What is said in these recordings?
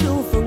you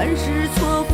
还是错。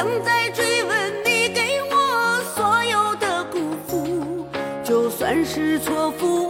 想再追问你给我所有的辜负，就算是错付。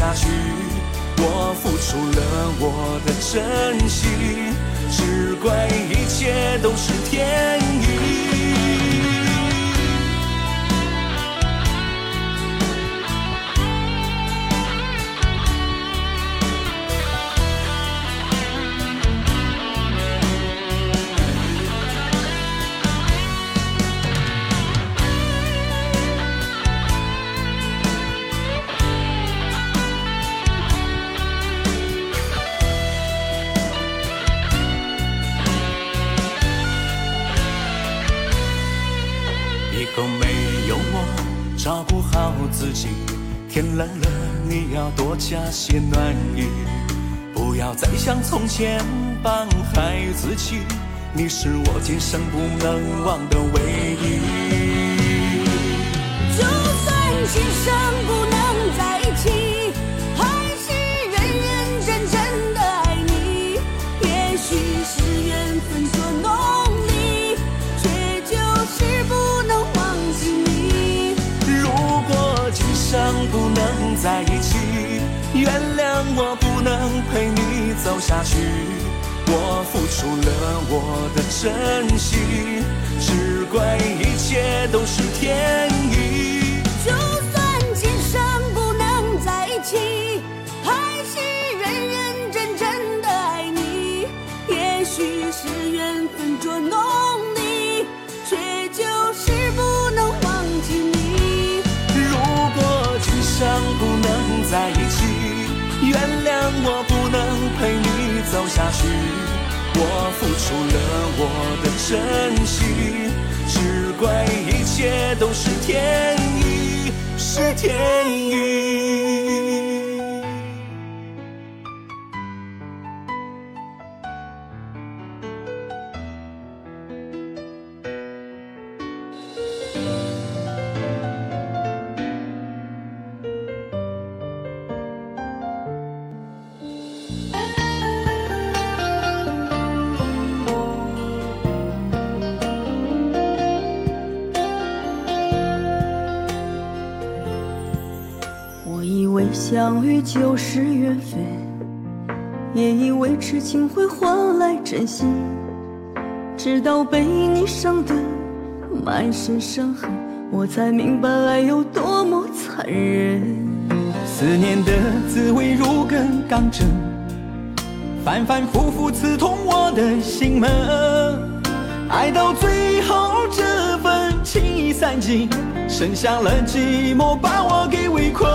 下去。我付出了我的真心，只怪一切都是天意。些暖意，不要再像从前般孩子气，你是我今生不能忘的唯一。就算今生不能在一起，还是认认真真的爱你。也许是缘分捉弄你，却就是不能忘记你。如果今生不能在一起，原谅我不能陪你走下去。我付出了我的真心，只怪一切都是天意。就算今生不能在一起，还是认认真真的爱你。也许是缘分捉弄你，却就是不能忘记你。如果今生不能在一起，原谅我不能陪你走下去。我付出了我的真心，只怪一切都是天意，是天意。相遇就是缘分，也以为痴情会换来真心，直到被你伤得满身伤痕，我才明白爱有多么残忍。思念的滋味如根钢针，反反复复刺痛我的心门，爱到最后这份情已散尽，剩下了寂寞把我给围困。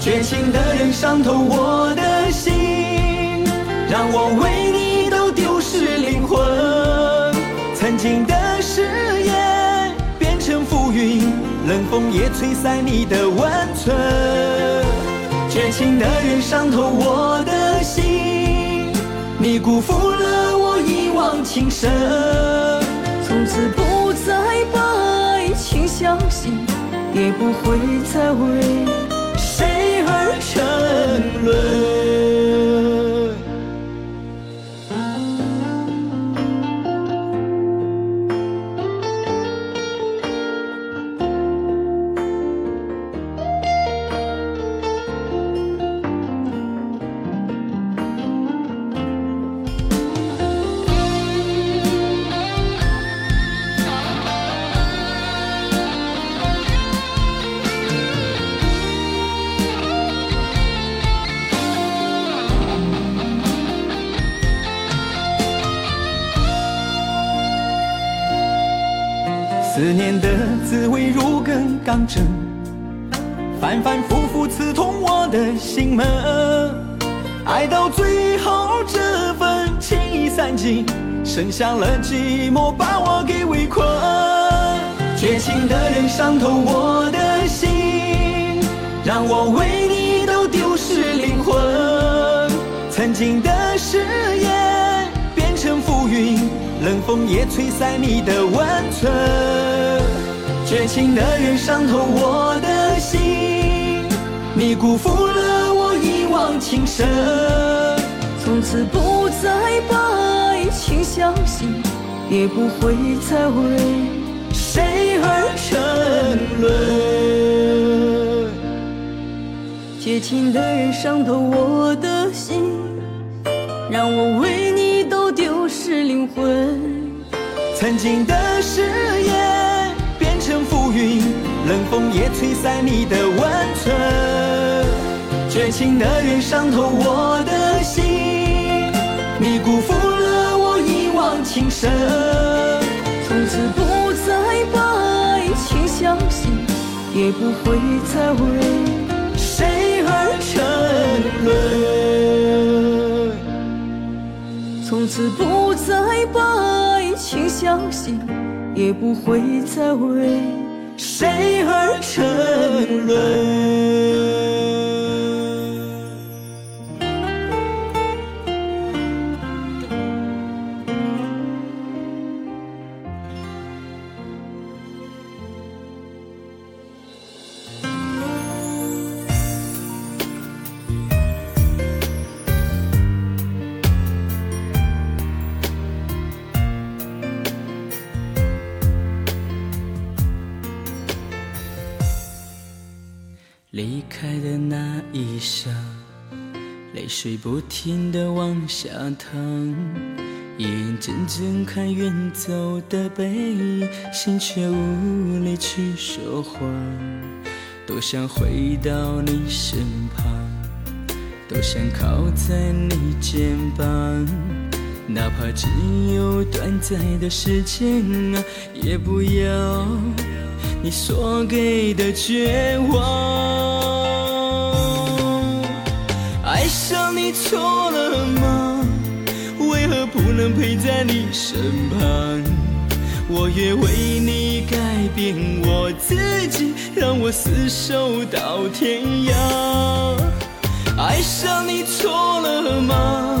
绝情的人伤透我的心，让我为你都丢失灵魂。曾经的誓言变成浮云，冷风也吹散你的温存。绝情的人伤透我的心，你辜负了我一往情深。从此不再把爱情相信，也不会再为。泪心门。爱到最后，这份情已散尽，剩下了寂寞把我给围困。绝情的人伤透我的心，让我为你都丢失灵魂。曾经的誓言变成浮云。冷风也吹散你的温存，绝情的人伤透我的心，你辜负情深。从此不再把爱情相信，也不会再为谁而沉沦。绝情的人伤透我的心，让我为你都丢失灵魂。曾经的誓言变成浮云，冷风也吹散你的温存。绝情的人伤透我的心，你辜负了我一往情深。从此不再把爱情相信，也不会再为谁而沉沦。从此不再把。爱情相信，也不会再为谁而沉沦。不停地往下淌，眼睁睁看远走的背影，心却无力去说谎。多想回到你身旁，多想靠在你肩膀，哪怕只有短暂的时间啊，也不要。你所给的绝望，爱上错了吗？为何不能陪在你身旁？我愿为你改变我自己，让我厮守到天涯。爱上你错了吗？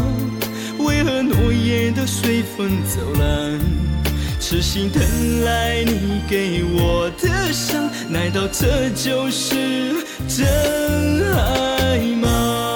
为何诺言都随风走了？痴心等来你给我的伤，难道这就是真爱吗？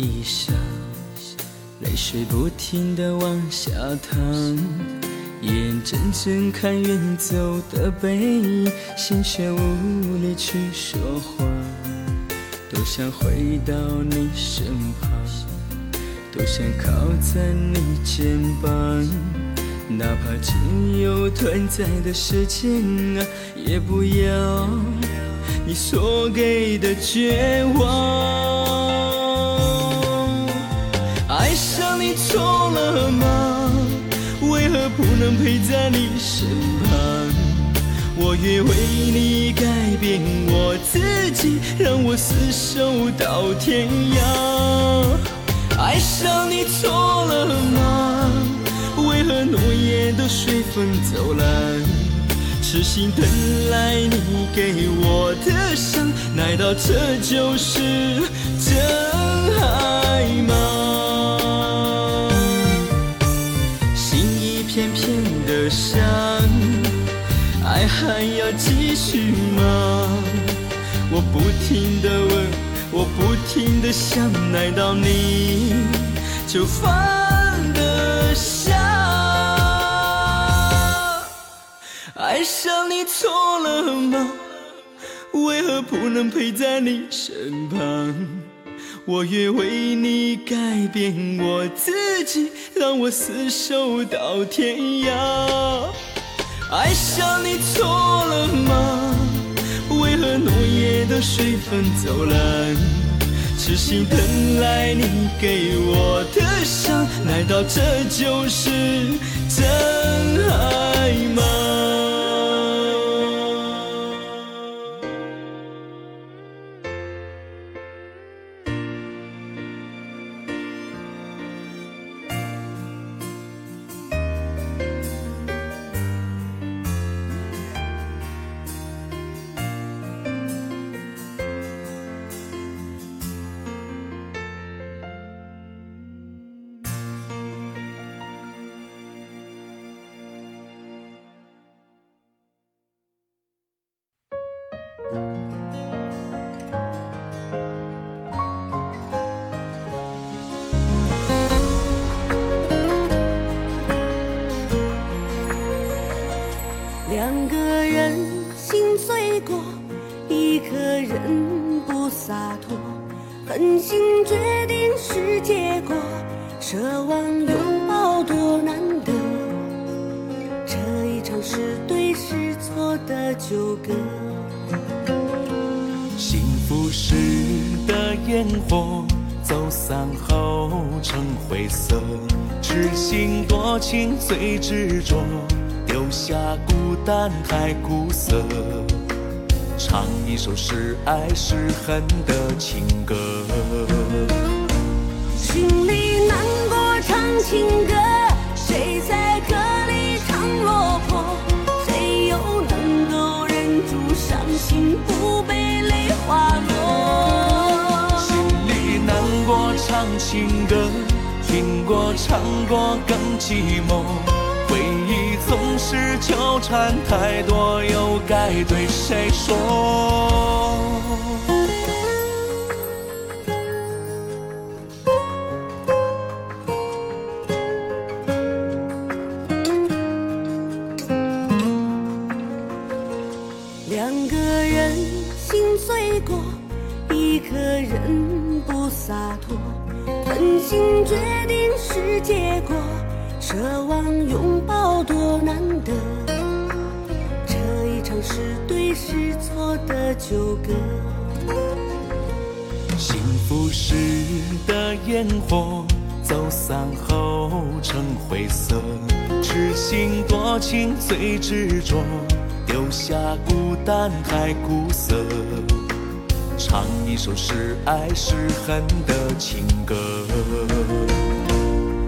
一刹，泪水不停地往下淌，眼睁睁看远走的背影，心却无力去说话。多想回到你身旁，多想靠在你肩膀，哪怕只有短暂的时间啊，也不要你所给的绝望。错了吗？为何不能陪在你身旁？我愿为你改变我自己，让我厮守到天涯。爱上你错了吗？为何诺言都随风走了？痴心等来你给我的伤，难道这就是真爱想，爱还要继续吗？我不停的问，我不停的想，难道你就放得下？爱上你错了吗？为何不能陪在你身旁？我愿为你改变我自己，让我厮守到天涯。爱上你错了吗？为何诺言都随风走了？痴心等来你给我的伤，难道这就是真爱吗？两个人心碎过，一个人不洒脱，狠心决定是结果，奢望拥抱多难得。这一场是对是错的纠葛。幸福时的烟火，走散后成灰色。痴心多情最执着，丢下孤单太苦涩。唱一首是爱是恨的情歌。心里难过唱情歌，心不被泪滑落？心里难过唱情歌，听过唱过更寂寞。回忆总是纠缠太多，又该对谁说？孤单太苦涩。唱一首是爱是恨的情歌。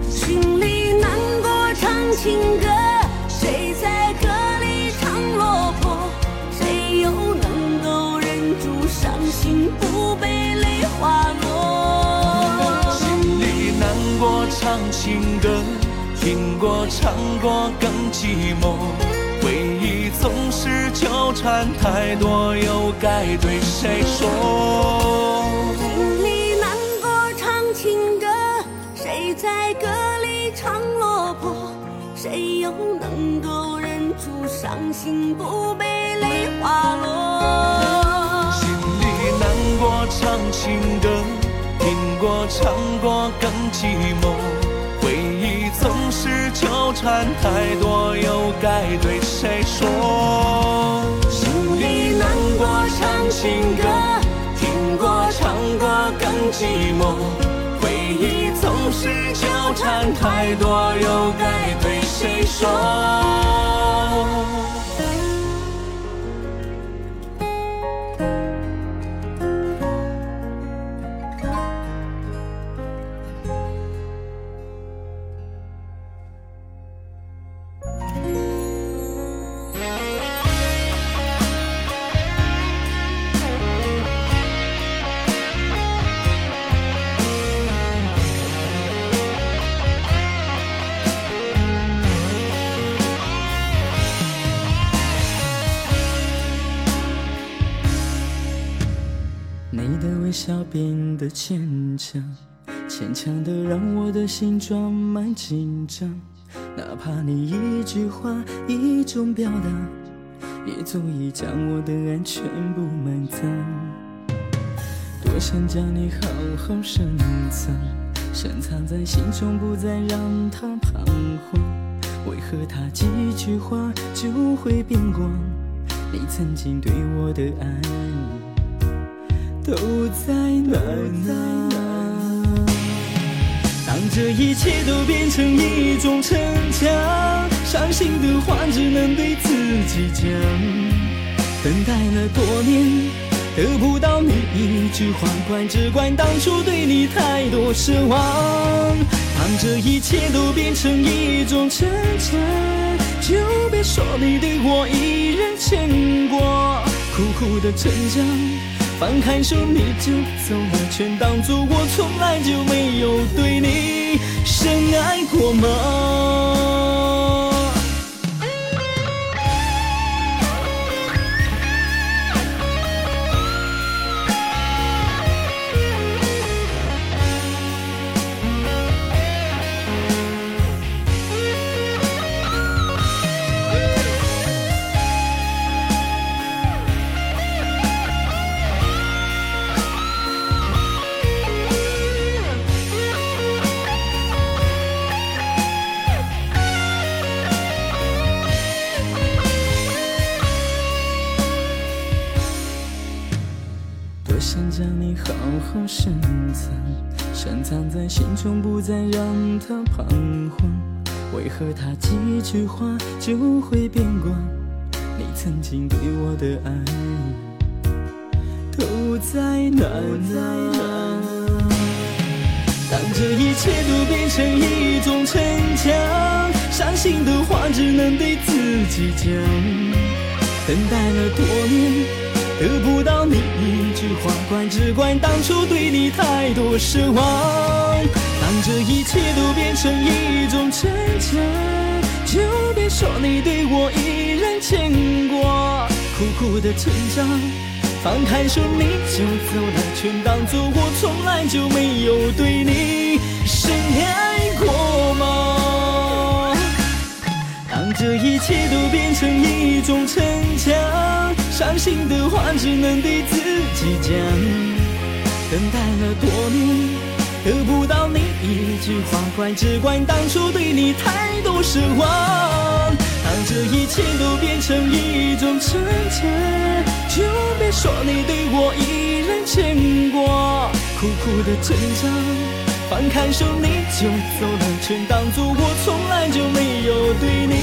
心里难过唱情歌，谁在歌里唱落魄？谁又能够忍住伤心不被泪滑落？心里难过唱情歌，听过唱过更寂寞。回忆总是纠缠太多，又该对谁说？心里难过唱情歌，谁在歌里唱落魄？谁又能够忍住伤心不被泪滑落？心里难过唱情歌，听过唱过更寂寞。纠缠太多，又该对谁说？心里难过唱情歌，听过唱过更寂寞。回忆总是纠缠太多，又该对谁说？笑变得牵强，牵强的让我的心装满紧张。哪怕你一句话，一种表达，也足以将我的爱全部埋葬。多想将你好好深藏，深藏在心中，不再让它彷徨。为何他几句话就会变光？你曾经对我的爱。都在哪呢？当这一切都变成一种逞强，伤心的话只能对自己讲。等待了多年，得不到你一句话，怪只怪当初对你太多奢望。当这一切都变成一种逞强，就别说你对我依然牵挂，苦苦的逞强。放开手你就走了，全当作我从来就没有对你深爱过吗？只能对自己讲。等待了多年。得不到你一句话，怪只怪当初对你太多失望。当这一切都变成一种逞强，就别说你对我依然牵挂。苦苦的成长，放开手你就走了，全当作我从来就没有对你深爱过吗？当这一切都变成一种逞强。伤心的话只能对自己讲，等待了多年，得不到你一句话，怪只怪当初对你太多失望。当这一切都变成一种逞强，就别说你对我依然牵挂。苦苦的挣扎，放开手你就走了，全当作我从来就没有对你。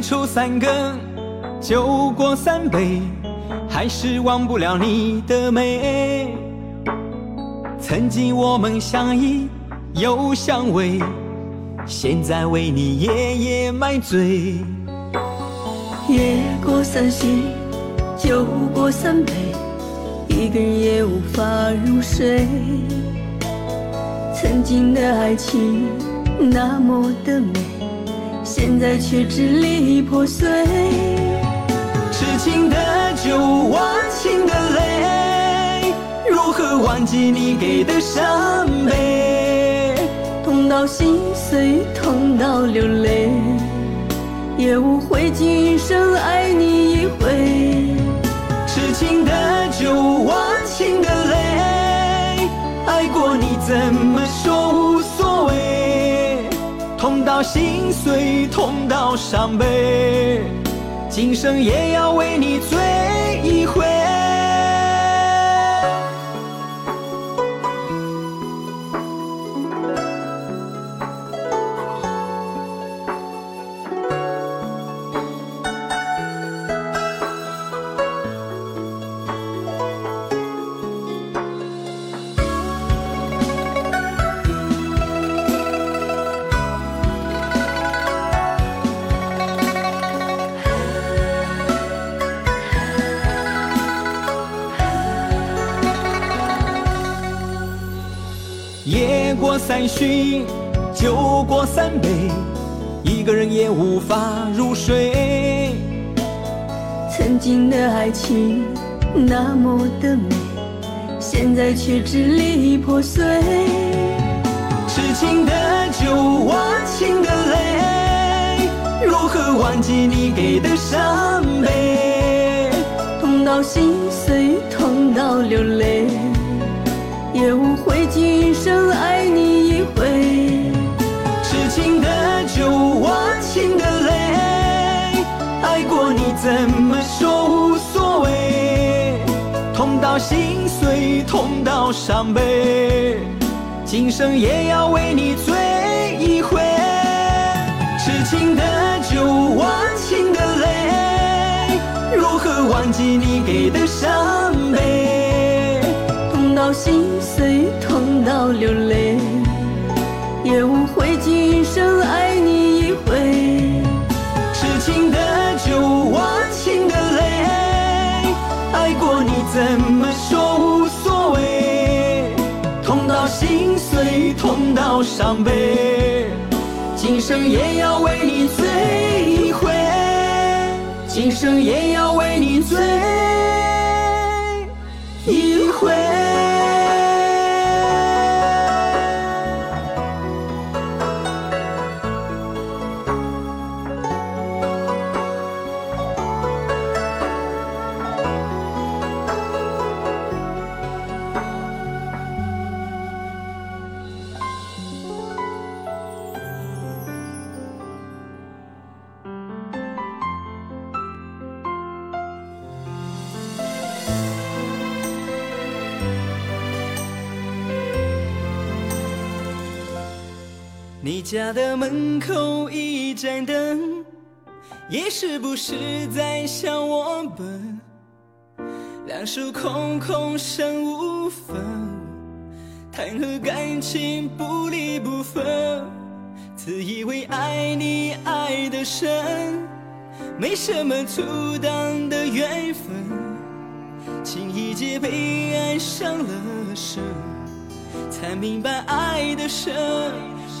烟抽三更，酒过三杯，还是忘不了你的美。曾经我们相依又相偎，现在为你夜夜买醉。夜过三巡，酒过三杯，一个人也无法入睡。曾经的爱情那么的美。现在却支离破碎，痴情的酒，忘情的泪，如何忘记你给的伤悲？痛到心碎，痛到流泪，也无悔今生爱你一回。痴情的酒，忘情的泪，爱过你怎么心碎，痛到伤悲，今生也要为你醉一回。三巡，酒过三杯，一个人也无法入睡。曾经的爱情那么的美，现在却支离破碎。痴情的酒，忘情的泪，如何忘记你给的伤悲？痛到心碎，痛到流泪，也无悔今生爱你。情的酒，我情的泪，爱过你怎么说无所谓？痛到心碎，痛到伤悲，今生也要为你醉一回。痴情的酒，忘情的泪，如何忘记你给的伤悲？痛到心碎，痛到流泪，也无悔今生爱你一回。痴情的酒。忘情的泪，爱过你怎么说无所谓？痛到心碎，痛到。伤悲，今生也要为你醉一回，今生也要为你醉一回。家的门口一盏灯，也是不是在向我们？两手空空身无分，谈何感情不离不分？自以为爱你爱得深，没什么阻挡的缘分，情意结被爱伤了身，才明白爱的深。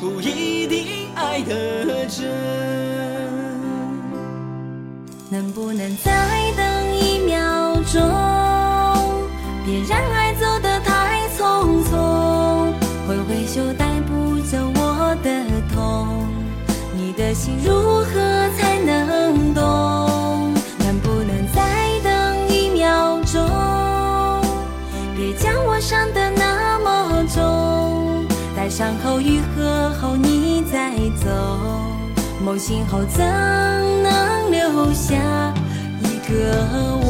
不一定爱得真，能不能再等一秒钟？别让爱走得太匆匆，挥挥手带不走我的痛，你的心如何才？能伤口愈合。后你再走，梦醒后怎能留下一个我？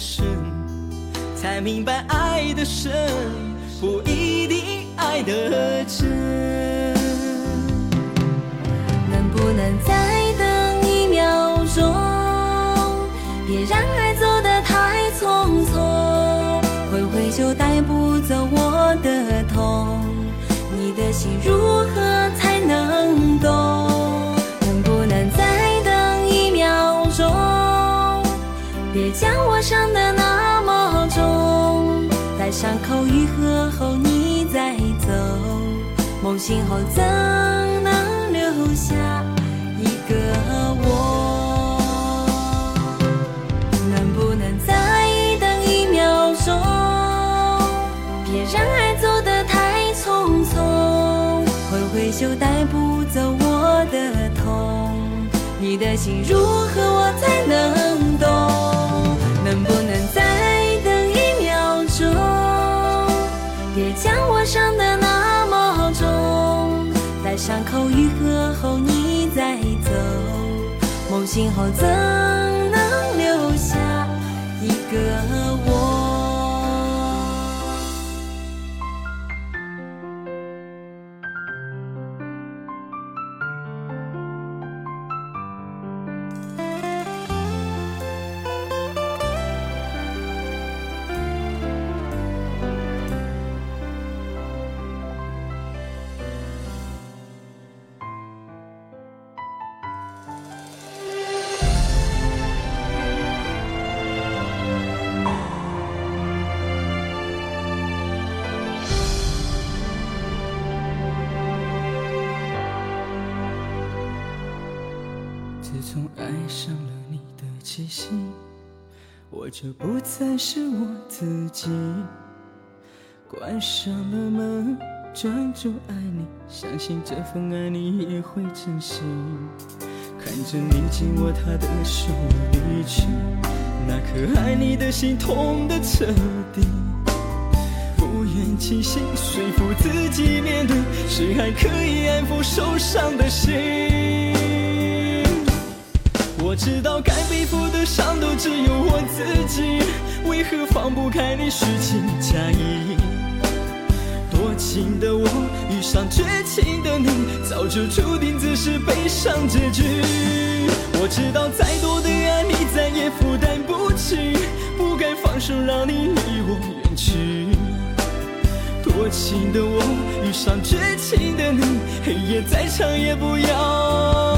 深，才明白爱的深不一定爱的真。能不能再等一秒钟？别让爱走得太匆匆，挥挥就带不走我的痛。你的心如何伤得那么重，待伤口愈合后你再走，梦醒后怎能留下一个我？能不能再等一秒钟？别让爱走得太匆匆，挥挥袖带不走我的痛。你的心如何我才能懂？后愈合后你再走，梦醒后怎我就不再是我自己。关上了门，专注爱你，相信这份爱你也会珍惜。看着你紧握他的手离去，那颗爱你的心痛得彻底。不愿清醒，说服自己面对，谁还可以安抚受伤的心。我知道该背负的伤都只有我自己，为何放不开你虚情假意？多情的我遇上绝情的你，早就注定只是悲伤结局。我知道再多的爱你再也负担不起，不该放手让你离我远去。多情的我遇上绝情的你，黑夜再长也不要。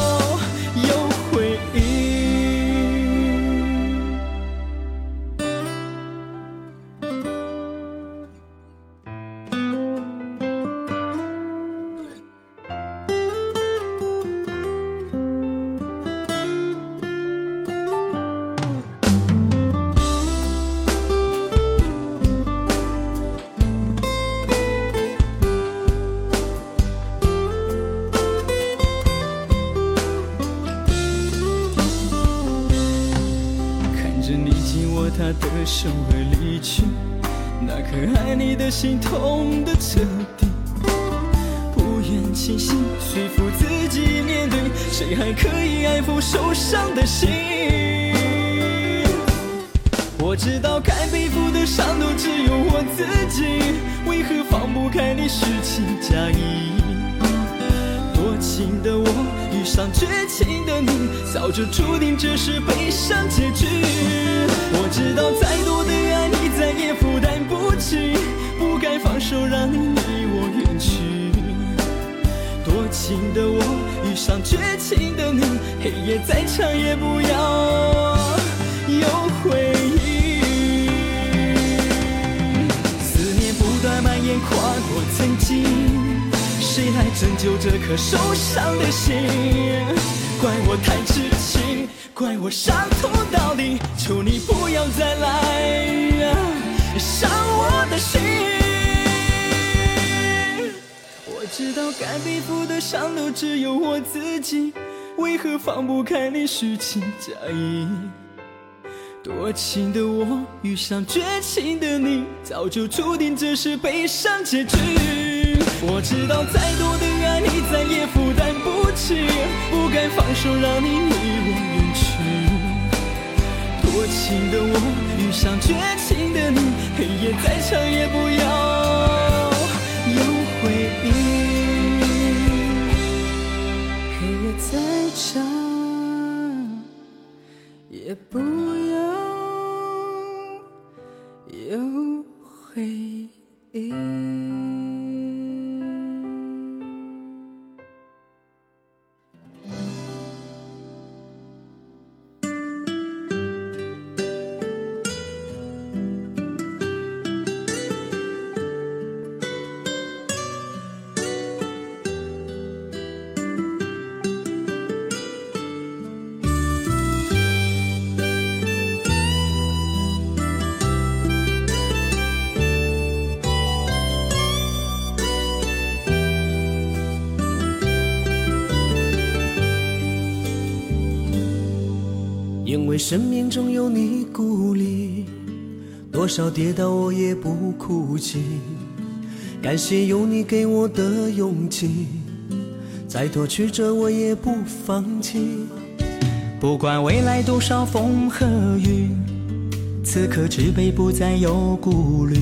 就注定这是悲伤结局。我知道再多的爱你再也负担不起，不该放手让你离我远去。多情的我遇上绝情的你，黑夜再长也不要有回忆。思念不断蔓延跨过曾经，谁来拯救这颗受伤的心？怪我太痴。我伤痛到底，求你不要再来伤我的心。我知道该背负的伤都只有我自己，为何放不开你虚情假意？多情的我遇上绝情的你，早就注定这是悲伤结局。我知道再多的爱你再也负担不起，不该放手让你离我远。情的我遇上绝情的你，黑夜再长也不要有回忆。黑夜再长也不要有回忆。少跌倒我也不哭泣。感谢有你给我的勇气，再多曲折我也不放弃。不管未来多少风和雨，此刻举杯不再有顾虑。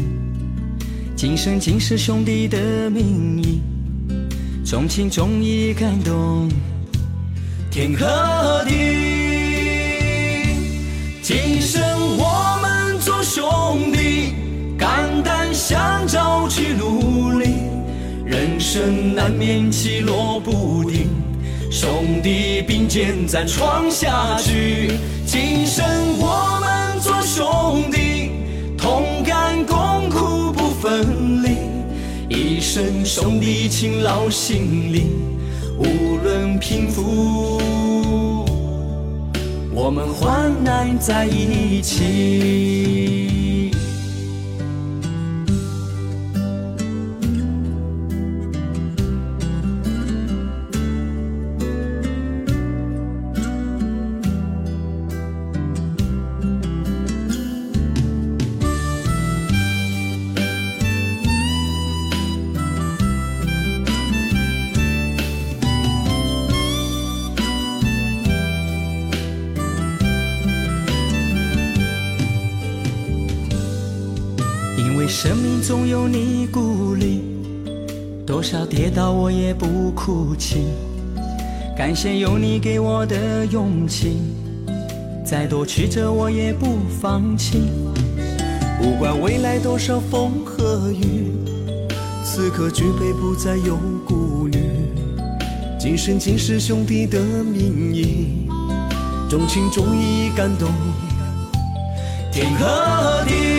今生今世兄弟的名义，重情重义感动天和地。兄弟，肝胆相照去努力。人生难免起落不定，兄弟并肩再闯下去。今生我们做兄弟，同甘共苦不分离。一生兄弟情烙心里，无论贫富。我们患难在一起。鼓励，多少跌倒我也不哭泣，感谢有你给我的勇气，再多曲折我也不放弃。不管未来多少风和雨，此刻举杯不再有顾虑。今生今世兄弟的名义，重情重义感动天和地。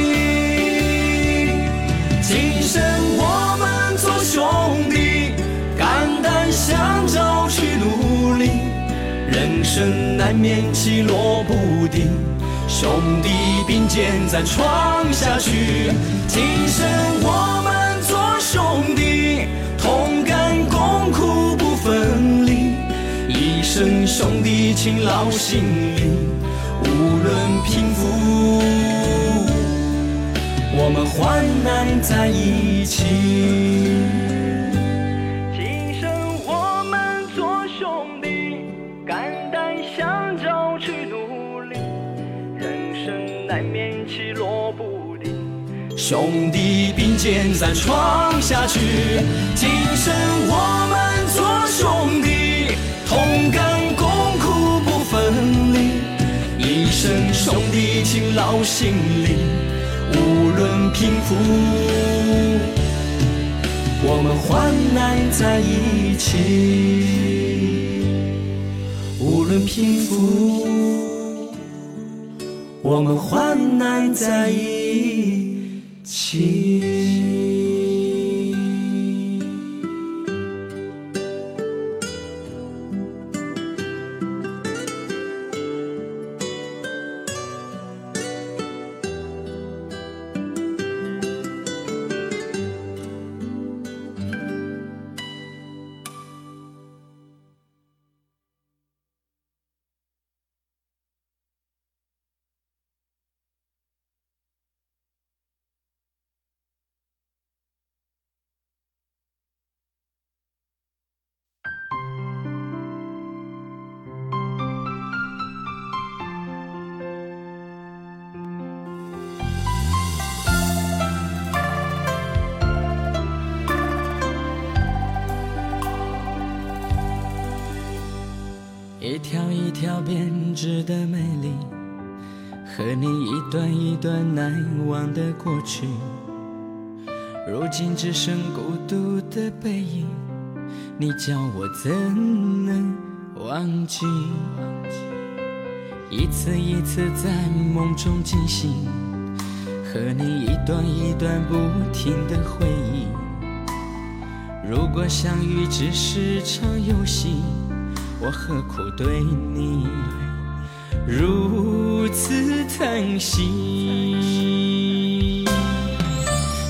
生我们做兄弟，肝胆相照去努力。人生难免起落不定，兄弟并肩再闯下去。今生我们做兄弟，同甘共苦不分离。一生兄弟情烙心里，无论贫富，我们患难在一起。今生我们做兄弟，肝胆相照去努力。人生难免起落不定，兄弟并肩再闯下去。今生我们做兄弟，同甘共苦不分离。一生兄弟情牢心里，无论贫富，我们患难在一起。无论贫富，我们患难在一起。一条一条编织的美丽，和你一段一段难忘的过去，如今只剩孤独的背影，你叫我怎能忘记？一次一次在梦中惊醒，和你一段一段不停的回忆。如果相遇只是场游戏。我何苦对你如此疼惜？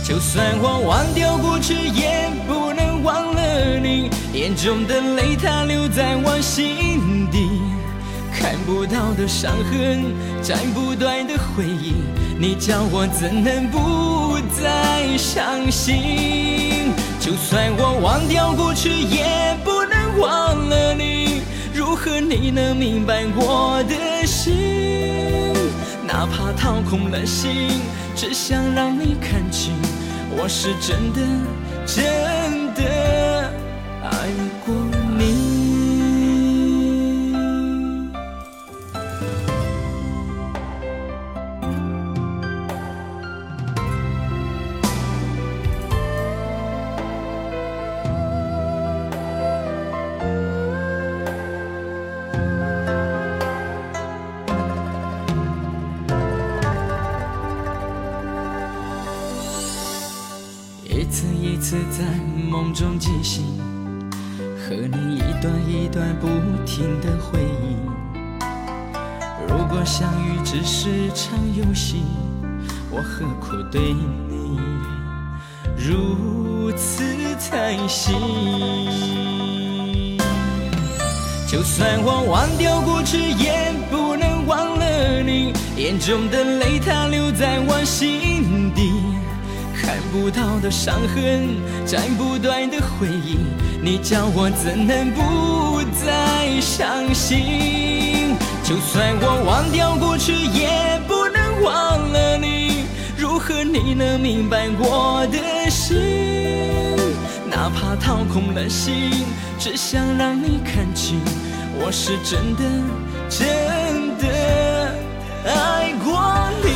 就算我忘掉过去，也不能忘了你。眼中的泪，它留在我心底。看不到的伤痕，斩不断的回忆，你叫我怎能不再伤心？就算我忘掉过去，也不能忘了你。和你能明白我的心？哪怕掏空了心，只想让你看清，我是真的真的爱过停的回忆。如果相遇只是场游戏，我何苦对你如此贪心？就算我忘掉过去，也不能忘了你。眼中的泪，它留在我心底。看不到的伤痕，斩不断的回忆，你叫我怎能不再伤心？就算我忘掉过去，也不能忘了你。如何你能明白我的心？哪怕掏空了心，只想让你看清，我是真的真的爱过你。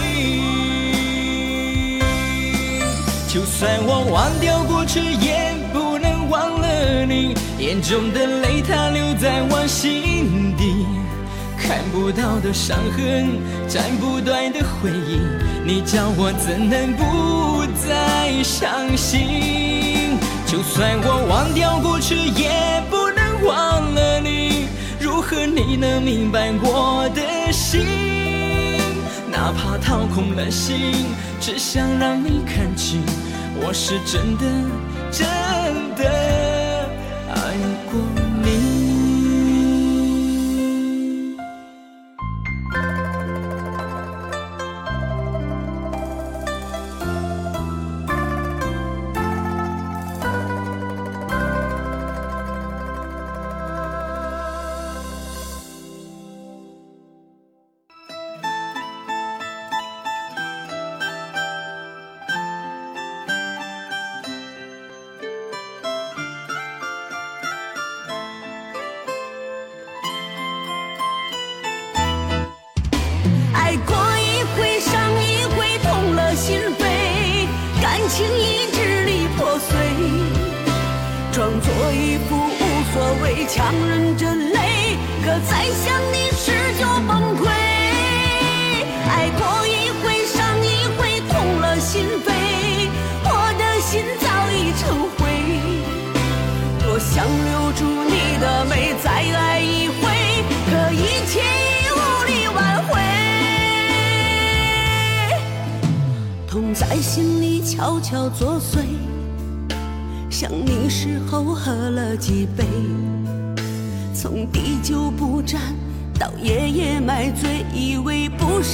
就算我忘掉过去，也你。眼中的泪，它留在我心底。看不到的伤痕，斩不断的回忆，你叫我怎能不再伤心？就算我忘掉过去，也不能忘了你。如何你能明白我的心？哪怕掏空了心，只想让你看清，我是真的真的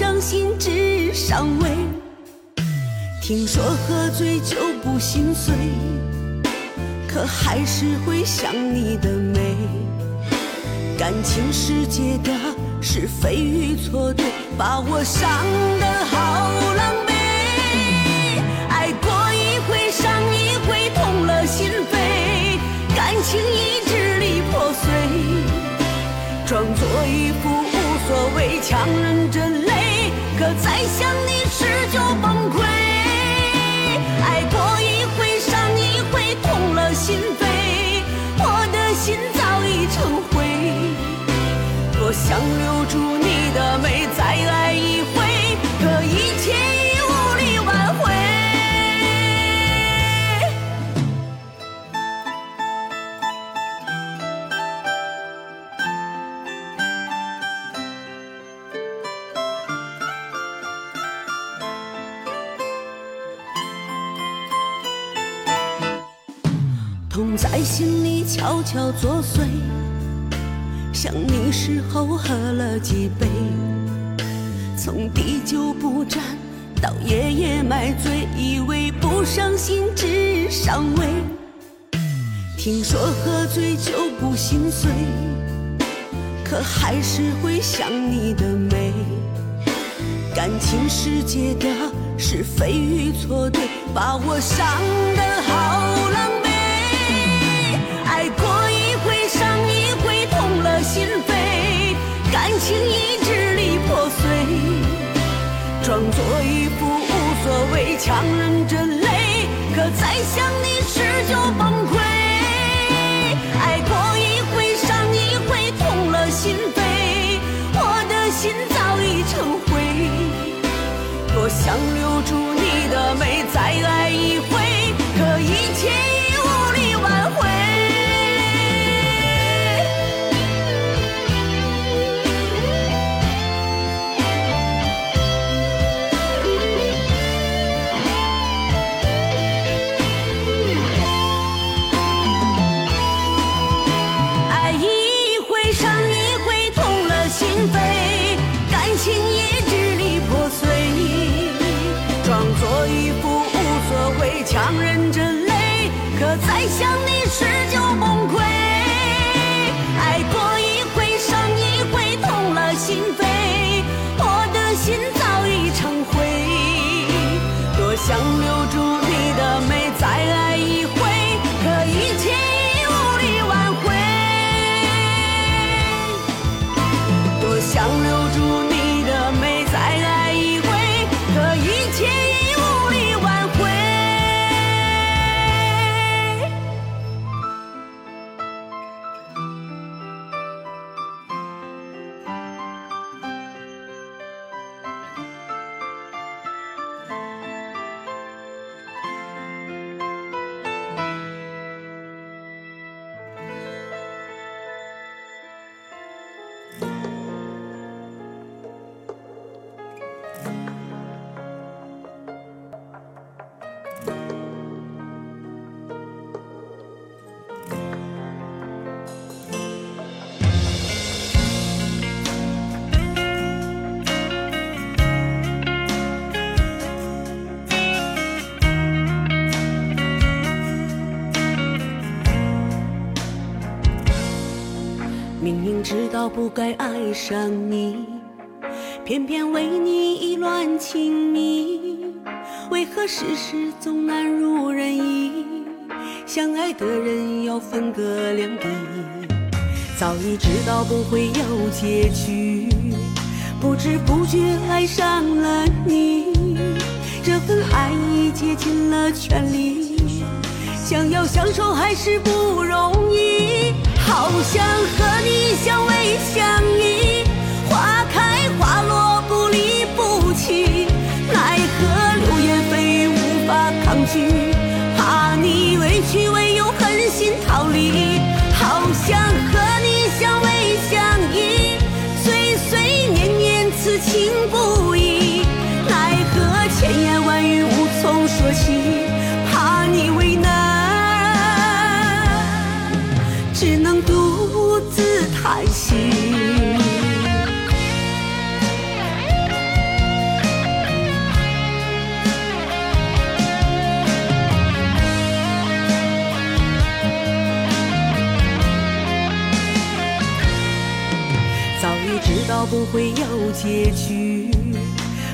伤心只伤胃。听说喝醉就不心碎，可还是会想你的美。感情世界的是非与错对，把我伤得好狼狈。爱过一回，伤一回，痛了心扉，感情已支离破碎，装作一副无所谓，强忍着泪，再想你时就悄悄作祟，想你时候喝了几杯，从滴酒不沾到夜夜买醉，以为不伤心只伤胃。听说喝醉就不心碎，可还是会想你的美。感情世界的是非与错对，把我伤得好狼情已支离破碎，装作一副无所谓，强忍着泪，可再想你时就崩溃。爱过一回伤一回，痛了心扉，我的心早已成灰。多想留住你的美，再爱一回，我一步无所谓，强忍着泪，可再想你时就崩溃。爱上你，偏偏为你意乱情迷，为何世事总难如人意？相爱的人要分隔两地，早已知道不会有结局，不知不觉爱上了你，这份爱已竭尽了全力，想要相守还是不容易，好想和你相偎相依，花开花落不离不弃，奈何流言蜚语无法抗拒。怕你委屈，唯有狠心逃离。好想知道不会有结局，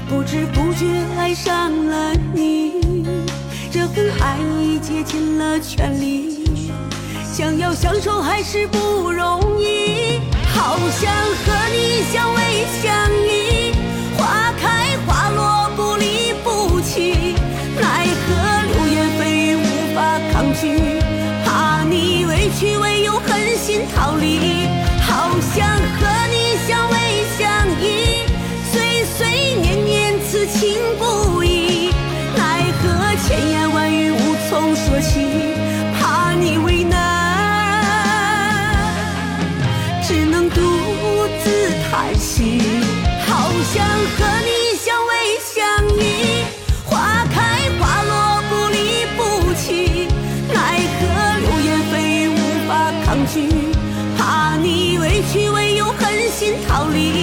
不知不觉爱上了你，这份爱已竭尽了全力，想要相守还是不容易，好想和你相偎相依，花开花落不离不弃，奈何流言蜚语无法抗拒，怕你委屈唯有狠心逃离，好想和说起，怕你为难，只能独自叹息。好想和你相偎相依，花开花落不离不弃。奈何流言蜚语无法抗拒，怕你委屈唯有狠。心逃离，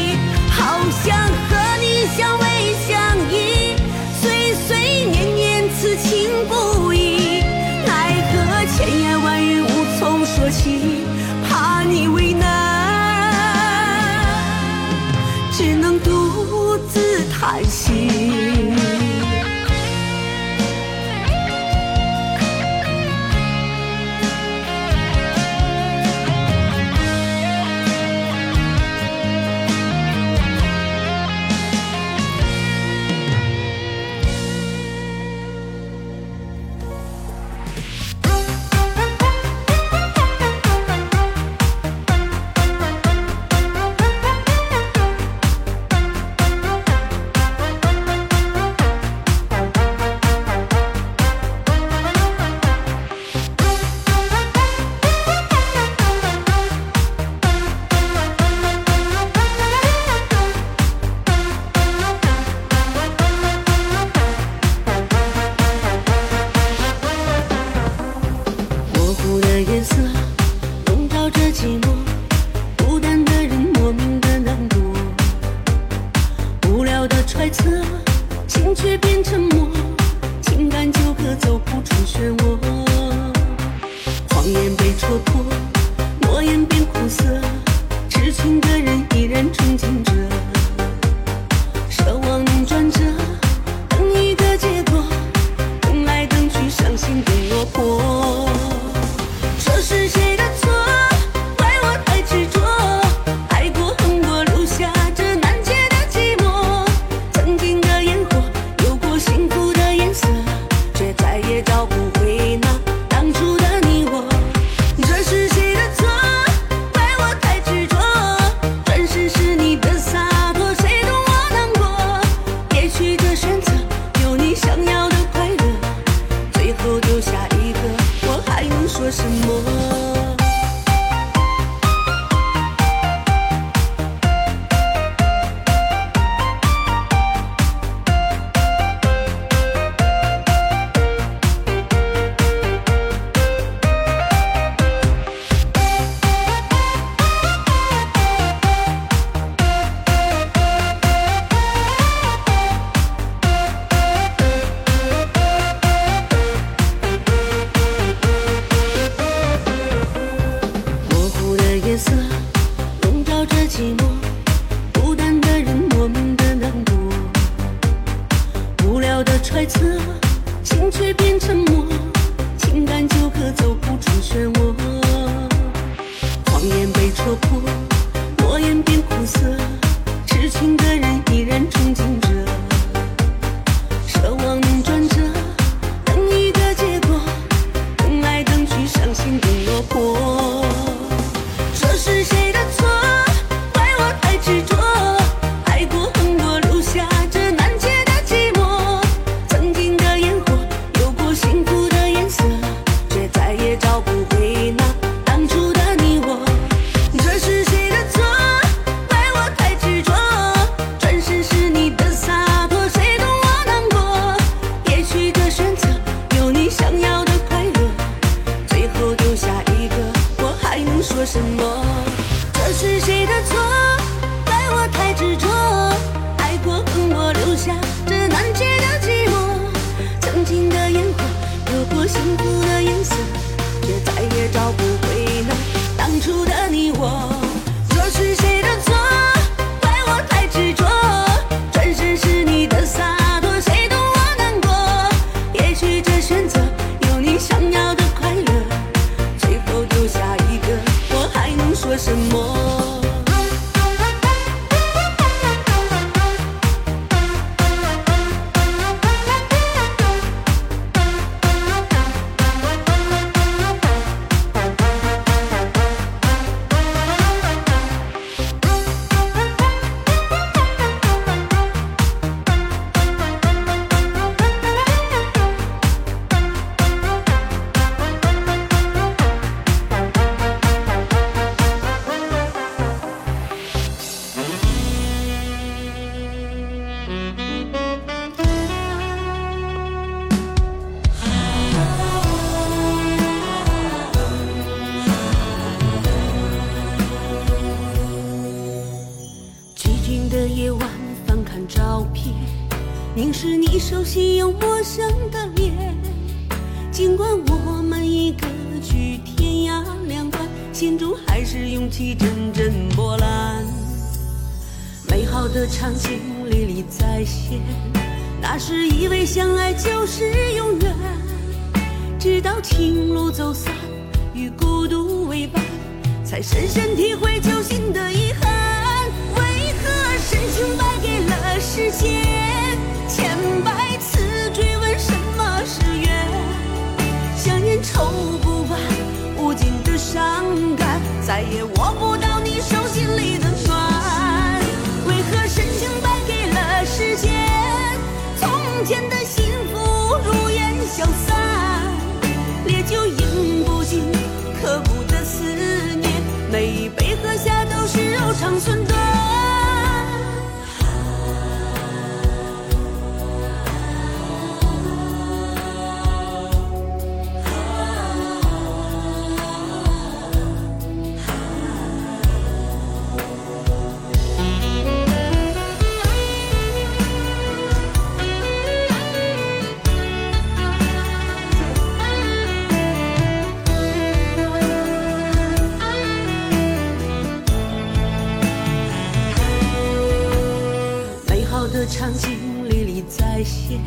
我的场景历历在现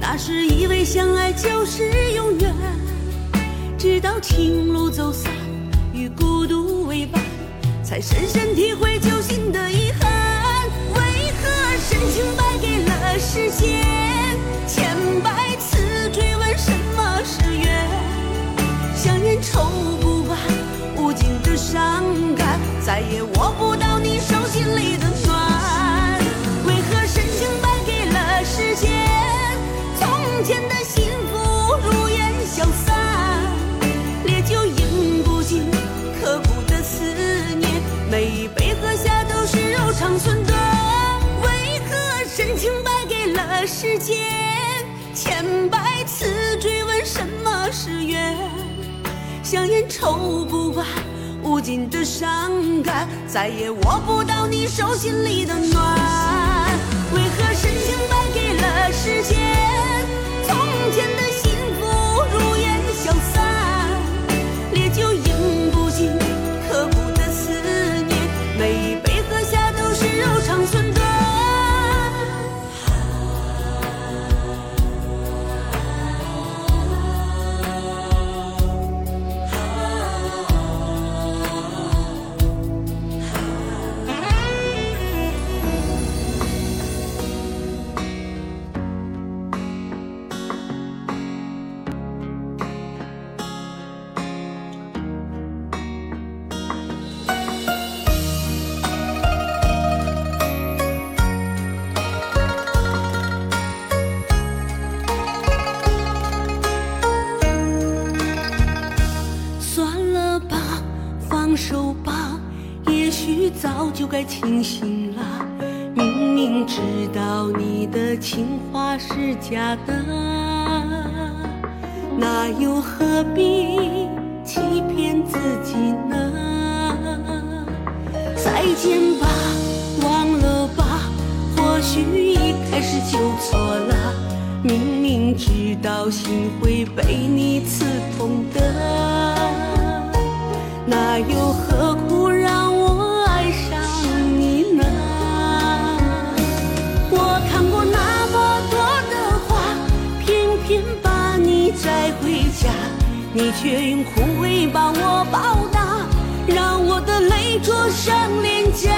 那时以为相爱就是永远直到情路走散与孤独为伴才深深体会揪心的遗憾为何深情败给了时间千百次追问什么是缘香烟抽不完无尽的伤感再也握不到世间千百次追问什么是缘香烟抽不完无尽的伤感再也握不到你手心里的暖。为何深情败给了时间？清醒了。明明知道你的情话是假的，那又何必欺骗自己呢？再见吧，忘了吧，或许一开始就错了。明明知道心会被你却用枯萎把我报答，让我的泪灼伤脸颊。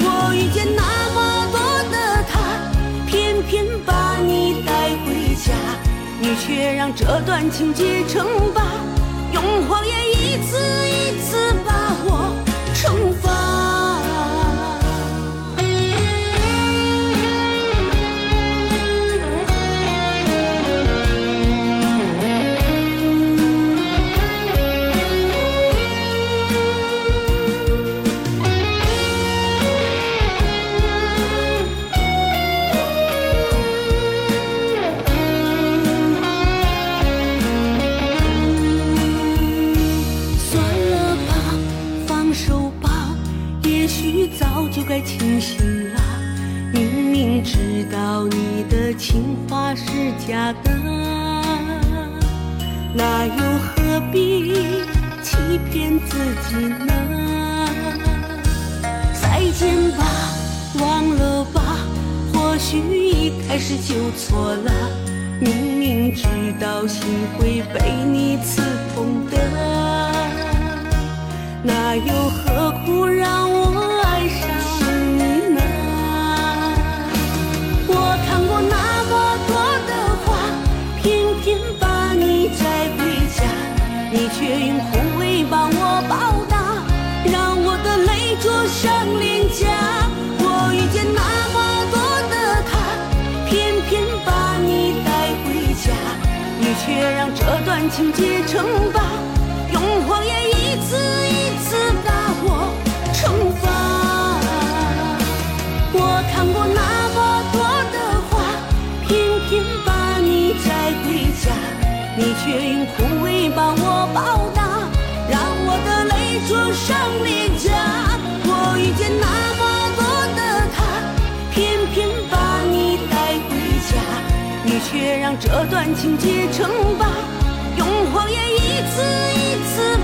我遇见那么多的他，偏偏把你带回家，你却让这段情结成疤，用谎言一次一次把我惩罚。道你的情话是假的，那又何必欺骗自己呢？再见吧，忘了吧，或许一开始就错了。明明知道心会被你刺痛的，那又何苦让我却让这段情结成疤，用谎言一次一次把我惩罚。我看过那么多的花，偏偏把你摘回家，你却用枯萎把我报答，让我的泪灼伤脸颊。我遇见那这段情结成疤，用谎言一次一次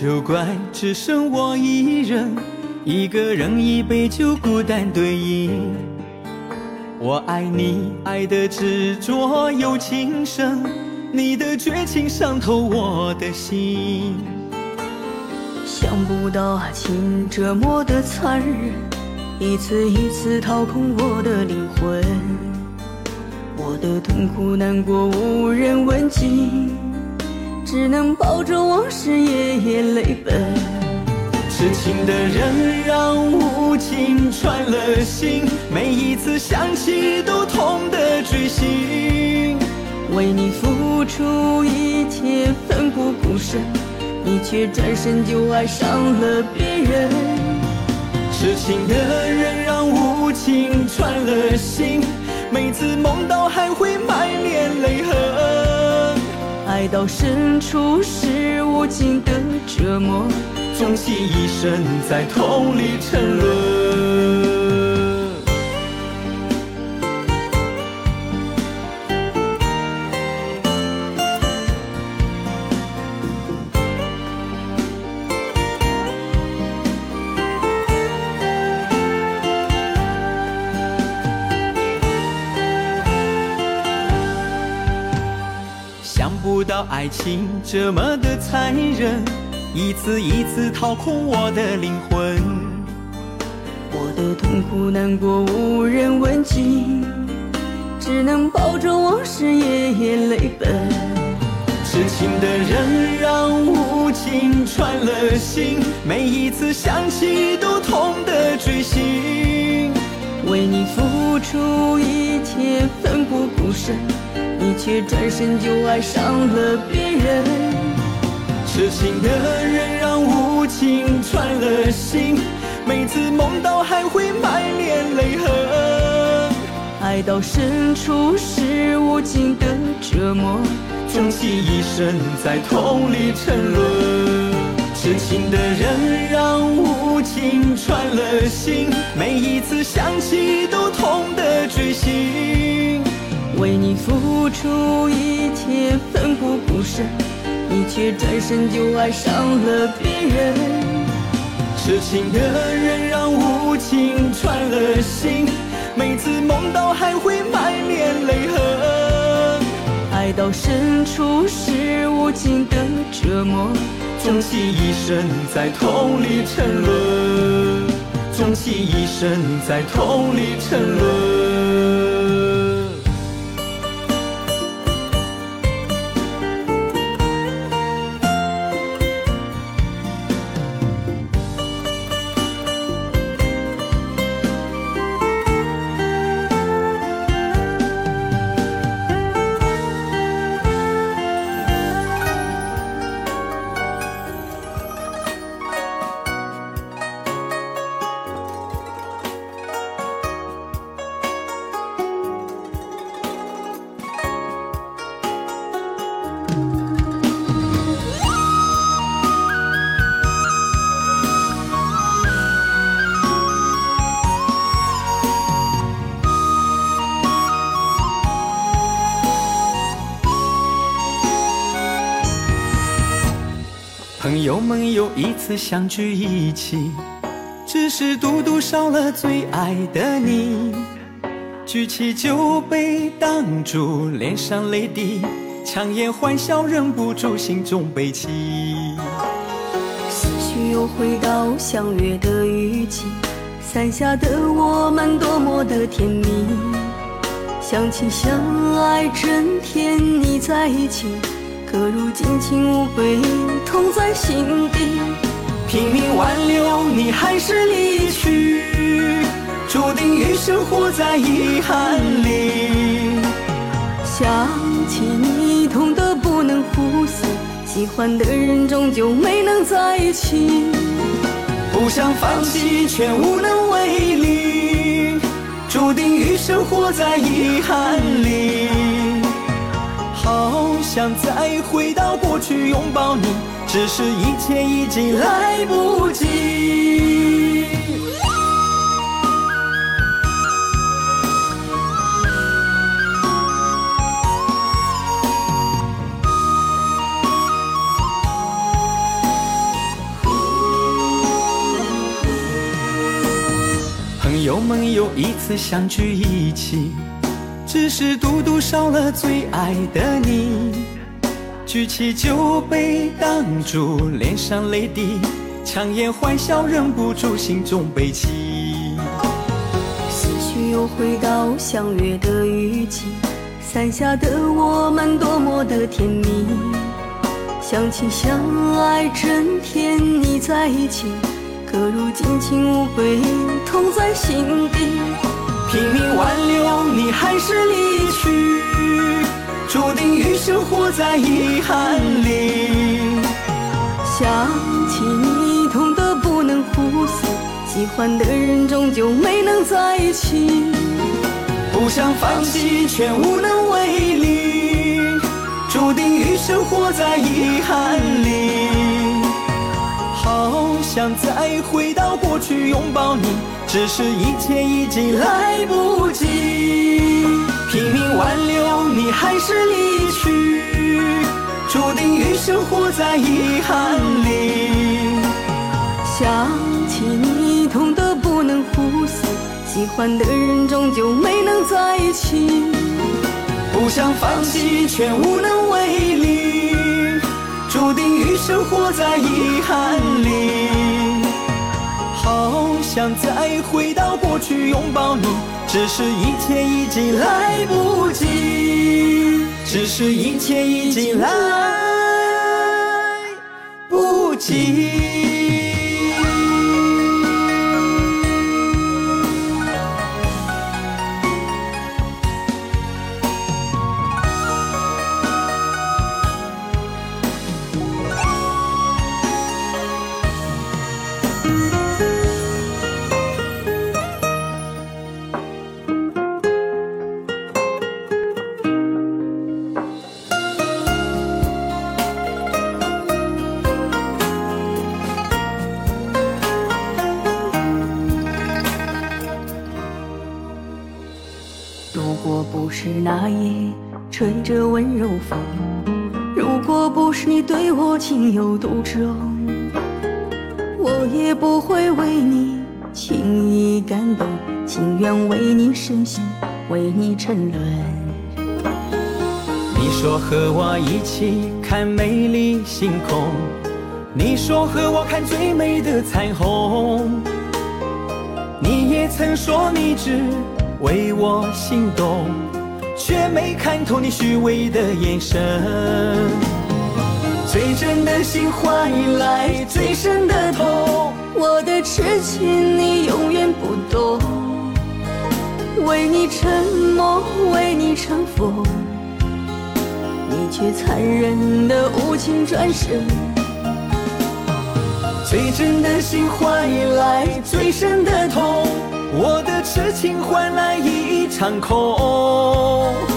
就怪只剩我一人，一个人一杯酒，孤单对饮。我爱你，爱的执着又情深，你的绝情伤透我的心。想不到爱情这么的残忍，一次一次掏空我的灵魂，我的痛苦难过无人问津。只能抱着往事夜夜泪奔。痴情的人让无情穿了心，每一次想起都痛的锥心。为你付出一切奋不顾身，你却转身就爱上了别人。痴情的人让无情穿了心，每次梦到还会满脸泪痕。爱到深处是无尽的折磨，终其一生在痛里沉沦。爱情这么的残忍，一次一次掏空我的灵魂。我的痛苦难过无人问津，只能抱着往事夜夜泪奔。痴情的人让无情穿了心，每一次想起都痛的锥心。为你付出一切奋不顾身。你却转身就爱上了别人，痴情的人让无情穿了心，每次梦到还会满脸泪痕。爱到深处是无尽的折磨，终其一生在痛里沉沦。痴情的人让无情穿了心，每一次想起都痛的锥心。为你付出一切奋不顾身，你却转身就爱上了别人。痴情的人让无情穿了心，每次梦到还会满脸泪痕。爱到深处是无尽的折磨，终其一生在痛里沉沦，终其一生在痛里沉沦。朋友们又一次相聚一起，只是独独少了最爱的你。举起酒杯挡住脸上泪滴，强颜欢笑忍不住心中悲戚。思绪又回到相约的雨季，伞下的我们多么的甜蜜，相亲相爱真甜蜜在一起。可如今情无归，痛在心底。拼命挽留你，还是离去，注定余生活在遗憾里。想起你痛得不。不能呼吸，喜欢的人终究没能在一起。不想放弃，却无能为力，注定余生活在遗憾里。好想再回到过去拥抱你，只是一切已经来不及。朋友们又一次相聚一起，只是独独少了最爱的你。举起酒杯挡住脸上泪滴，强颜欢笑忍不住心中悲戚。思绪又回到相约的雨季，伞下的我们多么的甜蜜。相亲相爱整天，腻在一起，可如今情无归，痛在心底。拼命挽留你，还是离去，注定余生活在遗憾里。想起你，痛得不能呼吸，喜欢的人终究没能在一起。不想放弃，却无能为力，注定余生活在遗憾里。好想再回到过去拥抱你，只是一切已经来不及。拼命挽留你，还是离去，注定余生活在遗憾里。想起你，痛得不能呼吸，喜欢的人终究没能在一起。不想放弃，却无能为力，注定余生活在遗憾里。好想再回到过去拥抱你，只是一切已经来不及，只是一切已经来不及。透你虚伪的眼神。最真的心换来最深的痛，我的痴情你永远不懂，为你沉默，为你成风，你却残忍的无情转身。最真的心换来最深的痛，我的痴情换来一场空。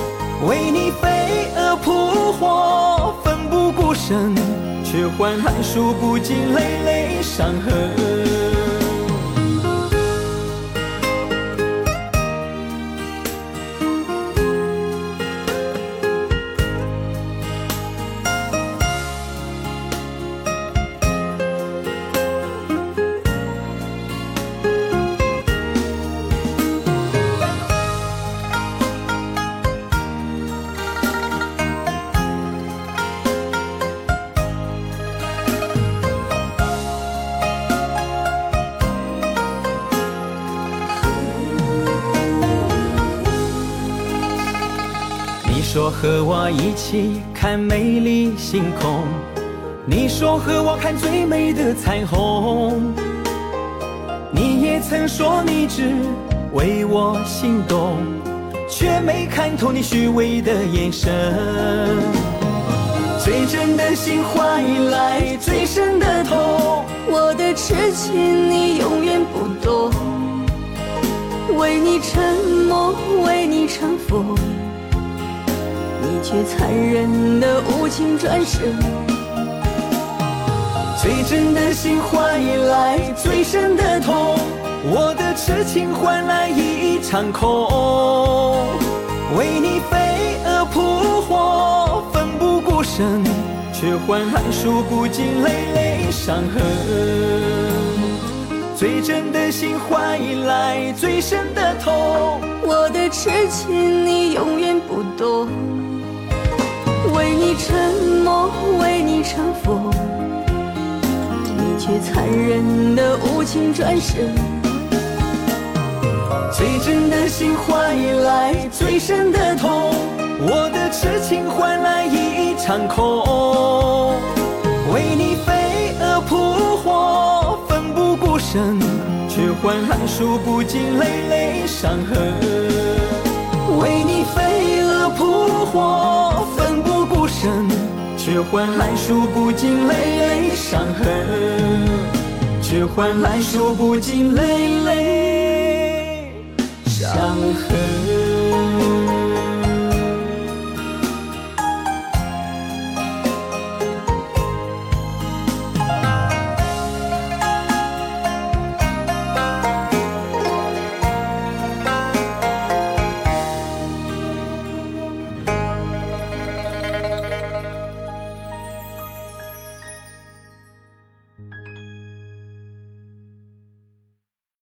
为你飞蛾扑火，奋不顾身，却换来数不尽累累伤痕。我一起看美丽星空，你说和我看最美的彩虹，你也曾说你只为我心动，却没看透你虚伪的眼神。最真的心换来最深的痛。我的痴情你永远不懂，为你沉默，为你成佛，却残忍的无情转身。最真的心换来最深的痛，我的痴情换来一场空，为你飞蛾扑火，奋不顾身，却换来数不尽累累伤痕。最真的心换来最深的痛，我的痴情你永远不懂，你沉默，为你成佛。却残忍的无情转身，最真的心换来最深的痛，我的痴情换来一场空，为你飞蛾扑火，奋不顾身，却换来数不尽累累伤痕，为你飞蛾扑火，奋深，却换来数不尽累累伤痕，却换来数不尽累累伤痕。